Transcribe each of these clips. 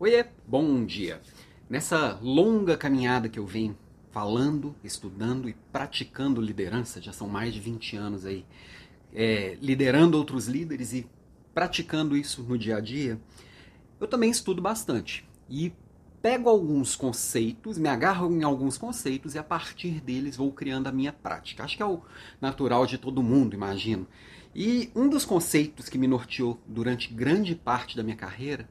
Oiê, bom dia! Nessa longa caminhada que eu venho falando, estudando e praticando liderança, já são mais de 20 anos aí, é, liderando outros líderes e praticando isso no dia a dia, eu também estudo bastante. E pego alguns conceitos, me agarro em alguns conceitos e a partir deles vou criando a minha prática. Acho que é o natural de todo mundo, imagino. E um dos conceitos que me norteou durante grande parte da minha carreira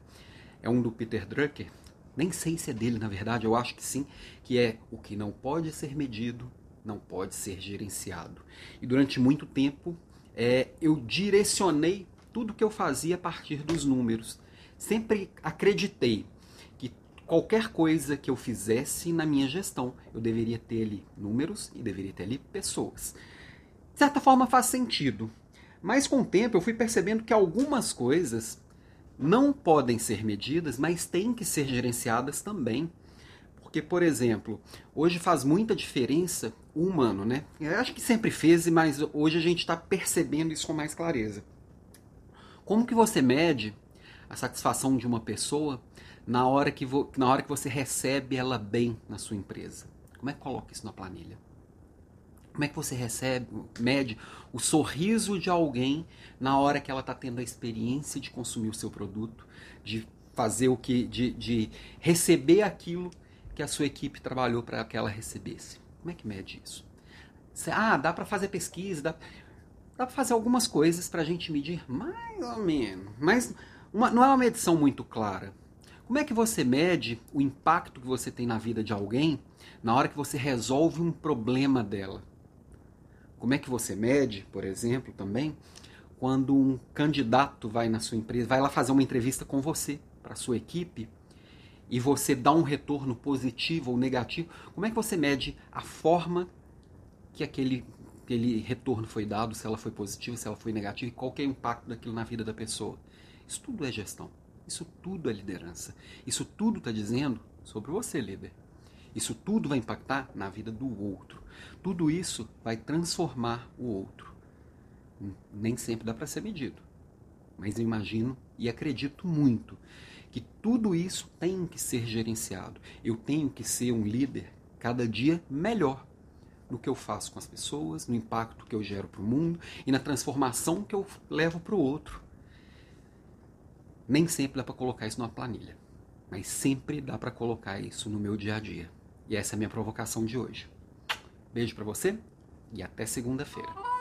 é um do Peter Drucker, nem sei se é dele, na verdade, eu acho que sim, que é o que não pode ser medido, não pode ser gerenciado. E durante muito tempo é, eu direcionei tudo que eu fazia a partir dos números. Sempre acreditei que qualquer coisa que eu fizesse na minha gestão, eu deveria ter ali números e deveria ter ali pessoas. De certa forma faz sentido, mas com o tempo eu fui percebendo que algumas coisas não podem ser medidas, mas têm que ser gerenciadas também. Porque, por exemplo, hoje faz muita diferença o humano, né? Eu acho que sempre fez, mas hoje a gente está percebendo isso com mais clareza. Como que você mede a satisfação de uma pessoa na hora que, na hora que você recebe ela bem na sua empresa? Como é que coloca isso na planilha? Como é que você recebe, mede o sorriso de alguém na hora que ela está tendo a experiência de consumir o seu produto, de fazer o que, de, de receber aquilo que a sua equipe trabalhou para que ela recebesse? Como é que mede isso? Ah, dá para fazer pesquisa, dá, dá para fazer algumas coisas para a gente medir mais ou menos, mas uma, não é uma medição muito clara. Como é que você mede o impacto que você tem na vida de alguém na hora que você resolve um problema dela? Como é que você mede, por exemplo, também, quando um candidato vai na sua empresa, vai lá fazer uma entrevista com você, para a sua equipe, e você dá um retorno positivo ou negativo, como é que você mede a forma que aquele, aquele retorno foi dado, se ela foi positiva, se ela foi negativa, e qual é o impacto daquilo na vida da pessoa? Isso tudo é gestão. Isso tudo é liderança. Isso tudo está dizendo sobre você, líder. Isso tudo vai impactar na vida do outro. Tudo isso vai transformar o outro. Nem sempre dá para ser medido, mas eu imagino e acredito muito que tudo isso tem que ser gerenciado. Eu tenho que ser um líder cada dia melhor no que eu faço com as pessoas, no impacto que eu gero para o mundo e na transformação que eu levo para o outro. Nem sempre dá para colocar isso numa planilha, mas sempre dá para colocar isso no meu dia a dia. E essa é a minha provocação de hoje. Beijo para você e até segunda-feira.